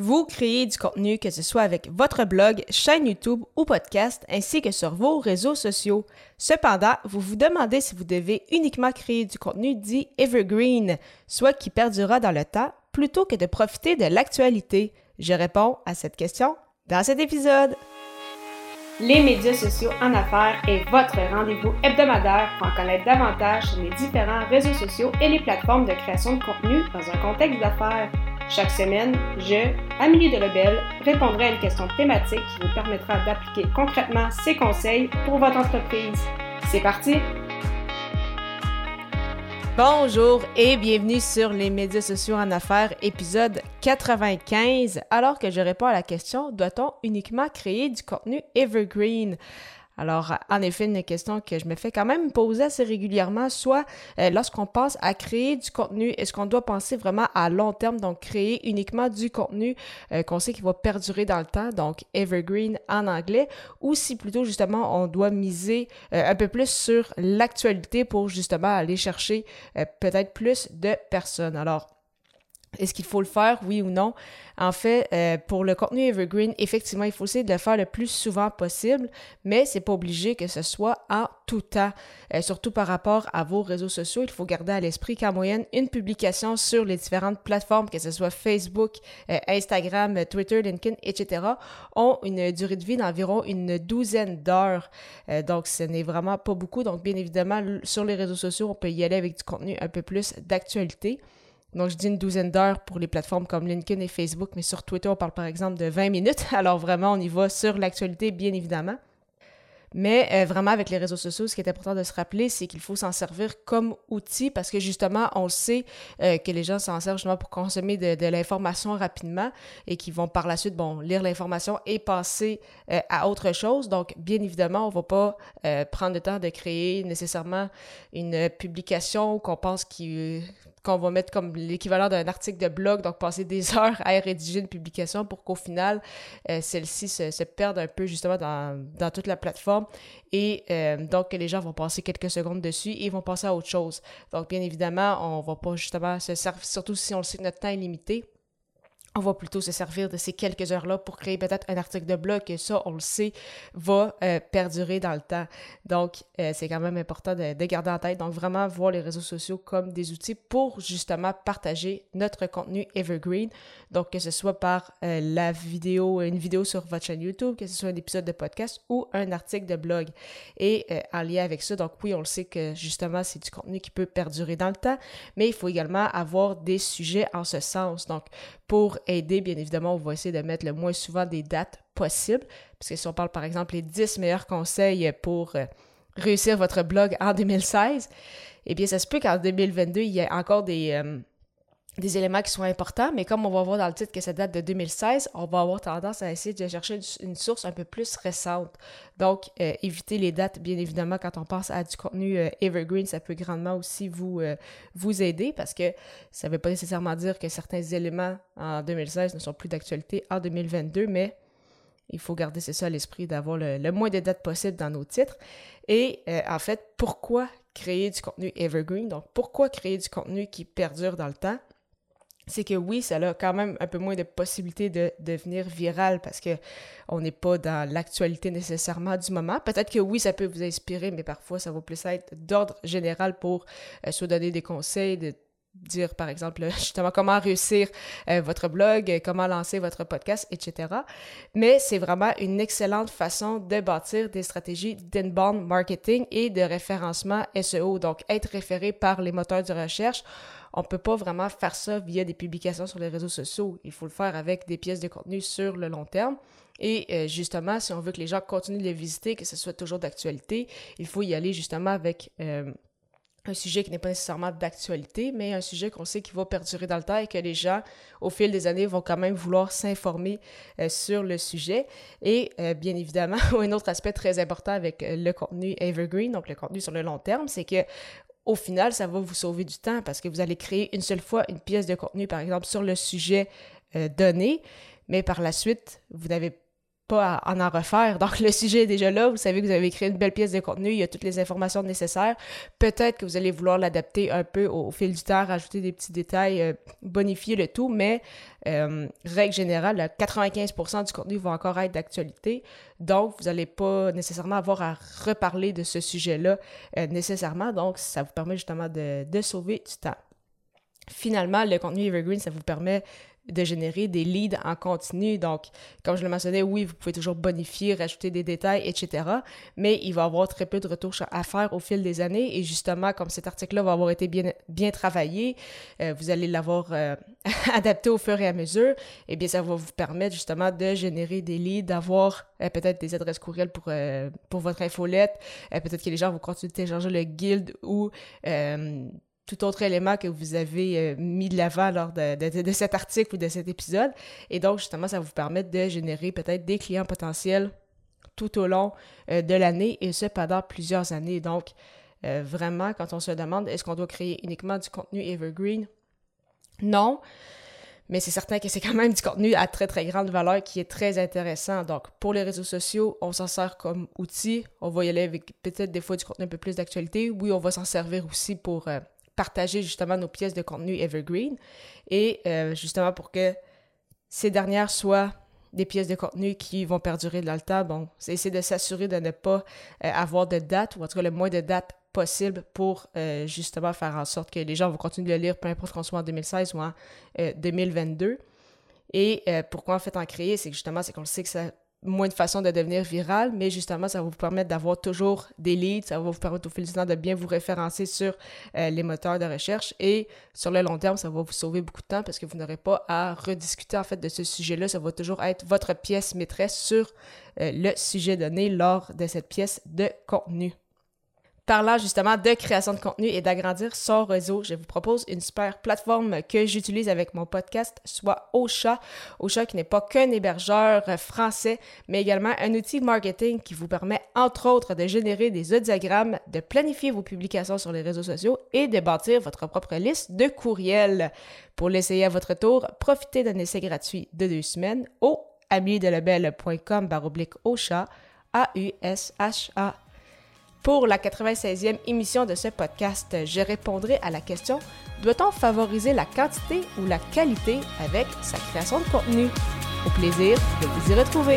Vous créez du contenu, que ce soit avec votre blog, chaîne YouTube ou podcast, ainsi que sur vos réseaux sociaux. Cependant, vous vous demandez si vous devez uniquement créer du contenu dit evergreen, soit qui perdurera dans le temps, plutôt que de profiter de l'actualité. Je réponds à cette question dans cet épisode. Les médias sociaux en affaires est votre rendez-vous hebdomadaire pour en connaître davantage sur les différents réseaux sociaux et les plateformes de création de contenu dans un contexte d'affaires. Chaque semaine, je, Amélie de Lebel, répondrai à une question thématique qui vous permettra d'appliquer concrètement ces conseils pour votre entreprise. C'est parti! Bonjour et bienvenue sur les médias sociaux en affaires, épisode 95. Alors que je réponds à la question, doit-on uniquement créer du contenu evergreen? Alors, en effet, une question que je me fais quand même poser assez régulièrement, soit euh, lorsqu'on pense à créer du contenu, est-ce qu'on doit penser vraiment à long terme, donc créer uniquement du contenu euh, qu'on sait qu'il va perdurer dans le temps, donc evergreen en anglais, ou si plutôt justement on doit miser euh, un peu plus sur l'actualité pour justement aller chercher peut-être plus de personnes? Alors, est-ce qu'il faut le faire, oui ou non? En fait, euh, pour le contenu Evergreen, effectivement, il faut essayer de le faire le plus souvent possible, mais c'est pas obligé que ce soit en tout temps. Euh, surtout par rapport à vos réseaux sociaux, il faut garder à l'esprit qu'en moyenne, une publication sur les différentes plateformes, que ce soit Facebook, euh, Instagram, Twitter, LinkedIn, etc., ont une durée de vie d'environ une douzaine d'heures. donc, ce n'est vraiment pas beaucoup. Donc, bien évidemment, sur les réseaux sociaux, on peut y aller avec du contenu un peu plus d'actualité. Donc, je dis une douzaine d'heures pour les plateformes comme LinkedIn et Facebook, mais sur Twitter, on parle par exemple de 20 minutes. Alors, vraiment, on y va sur l'actualité, bien évidemment. Mais euh, vraiment, avec les réseaux sociaux, ce qui est important de se rappeler, c'est qu'il faut s'en servir comme outil parce que justement, on sait euh, que les gens s'en servent justement pour consommer de, l'information rapidement et qu'ils vont par la suite, bon, lire l'information et passer euh, à autre chose. Donc, bien évidemment, on ne va pas prendre le temps de créer nécessairement une publication qu'on pense qui qu'on va mettre comme l'équivalent d'un article de blog, donc passer des heures à rédiger une publication pour qu'au final, euh, celle-ci se, perde un peu justement dans, toute la plateforme et euh, donc que les gens vont passer quelques secondes dessus et vont passer à autre chose. Donc bien évidemment, on va pas justement se servir, surtout si on le sait que notre temps est limité, on va plutôt se servir de ces quelques heures-là pour créer peut-être un article de blog et ça, on le sait, va euh, perdurer dans le temps. Donc, euh, c'est quand même important de, garder en tête. Donc, vraiment voir les réseaux sociaux comme des outils pour justement partager notre contenu evergreen. Donc, que ce soit par euh, la vidéo, une vidéo sur votre chaîne YouTube, que ce soit un épisode de podcast ou un article de blog. Et en lien avec ça, donc oui, on le sait que justement, c'est du contenu qui peut perdurer dans le temps, mais il faut également avoir des sujets en ce sens. Donc, pour aider, bien évidemment, on va essayer de mettre le moins souvent des dates possibles. Parce que si on parle par exemple les 10 meilleurs conseils pour euh, réussir votre blog en 2016, eh bien, ça se peut qu'en 2022, il y ait encore des, euh, des éléments qui sont importants, mais comme on va voir dans le titre que ça date de 2016, on va avoir tendance à essayer de chercher une source un peu plus récente. Donc, euh, éviter les dates, bien évidemment, quand on pense à du contenu euh, evergreen, ça peut grandement aussi vous, euh, vous aider parce que ça ne veut pas nécessairement dire que certains éléments en 2016 ne sont plus d'actualité en 2022, mais il faut garder c'est ça à l'esprit d'avoir le, le, moins de dates possible dans nos titres. Et en fait, pourquoi créer du contenu evergreen? Donc, pourquoi créer du contenu qui perdure dans le temps? C'est que oui, ça a quand même un peu moins de possibilités de devenir viral parce que on n'est pas dans l'actualité nécessairement du moment. Peut-être que oui, ça peut vous inspirer, mais parfois ça va plus être d'ordre général pour euh, se donner des conseils, dire par exemple justement comment réussir euh, votre blog, comment lancer votre podcast, etc. Mais c'est vraiment une excellente façon de bâtir des stratégies d'inbound marketing et de référencement SEO, donc être référé par les moteurs de recherche on ne peut pas vraiment faire ça via des publications sur les réseaux sociaux. Il faut le faire avec des pièces de contenu sur le long terme. Et euh, justement, si on veut que les gens continuent de les visiter, que ce soit toujours d'actualité, il faut y aller justement avec euh, un sujet qui n'est pas nécessairement d'actualité, mais un sujet qu'on sait qui va perdurer dans le temps et que les gens, au fil des années, vont quand même vouloir s'informer euh, sur le sujet. Et bien évidemment, un autre aspect très important avec le contenu evergreen, donc le contenu sur le long terme, c'est que au final, ça va vous sauver du temps parce que vous allez créer une seule fois une pièce de contenu, par exemple, sur le sujet euh, donné, mais par la suite, vous n'avez pas à en en refaire. Donc, le sujet est déjà là. Vous savez que vous avez créé une belle pièce de contenu. Il y a toutes les informations nécessaires. Peut-être que vous allez vouloir l'adapter un peu au, fil du temps, rajouter des petits détails, euh, bonifier le tout, mais euh, règle générale, 95% du contenu va encore être d'actualité. Donc, vous n'allez pas nécessairement avoir à reparler de ce sujet-là euh, nécessairement. Donc, ça vous permet justement de, de sauver du temps. Finalement, le contenu Evergreen, ça vous permet de générer des leads en continu. Donc, comme je le mentionnais, oui, vous pouvez toujours bonifier, rajouter des détails, etc. Mais il va y avoir très peu de retours à faire au fil des années. Et justement, comme cet article-là va avoir été bien, travaillé, euh, vous allez l'avoir euh, adapté au fur et à mesure, eh bien, ça va vous permettre justement de générer des leads, d'avoir euh, peut-être des adresses courriels pour, pour votre infolette. peut-être que les gens vont continuer de télécharger le guild ou tout autre élément que vous avez euh, mis de l'avant lors de, cet article ou de cet épisode. Et donc, justement, ça vous permet de générer peut-être des clients potentiels tout au long euh, de l'année et ce pendant plusieurs années. Donc, euh, vraiment, quand on se demande est-ce qu'on doit créer uniquement du contenu evergreen, non. Mais c'est certain que c'est quand même du contenu à très très grande valeur qui est très intéressant. Donc pour les réseaux sociaux, on s'en sert comme outil. On va y aller avec peut-être des fois du contenu un peu plus d'actualité. Oui, on va s'en servir aussi pour partager justement nos pièces de contenu evergreen et euh, justement pour que ces dernières soient des pièces de contenu qui vont perdurer dans le temps. Bon, c'est essayer de s'assurer de ne pas euh, avoir de date ou en tout cas le moins de dates possible pour euh, justement faire en sorte que les gens vont continuer de le lire, peu importe qu'on soit en 2016 ou en 2022. Et pourquoi en fait en créer, c'est justement, c'est qu'on sait que ça moins de façons de devenir viral, mais justement, ça va vous permettre d'avoir toujours des leads, ça va vous permettre au fil du temps de bien vous référencer sur euh, les moteurs de recherche et sur le long terme, ça va vous sauver beaucoup de temps parce que vous n'aurez pas à rediscuter en fait de ce sujet-là, ça va toujours être votre pièce maîtresse sur euh, le sujet donné lors de cette pièce de contenu parlant justement de création de contenu et d'agrandir son réseau, je vous propose une super plateforme que j'utilise avec mon podcast, soit Ocha. Ocha qui n'est pas qu'un hébergeur français, mais également un outil marketing qui vous permet entre autres de générer des audiogrammes, de planifier vos publications sur les réseaux sociaux et de bâtir votre propre liste de courriels. Pour l'essayer à votre tour, profitez d'un essai gratuit de deux semaines au amidelabel.com baroblique Ocha, A-U-S-H-A pour la 96e émission de ce podcast, je répondrai à la question doit-on favoriser la quantité ou la qualité avec sa création de contenu? Au plaisir de vous y retrouver.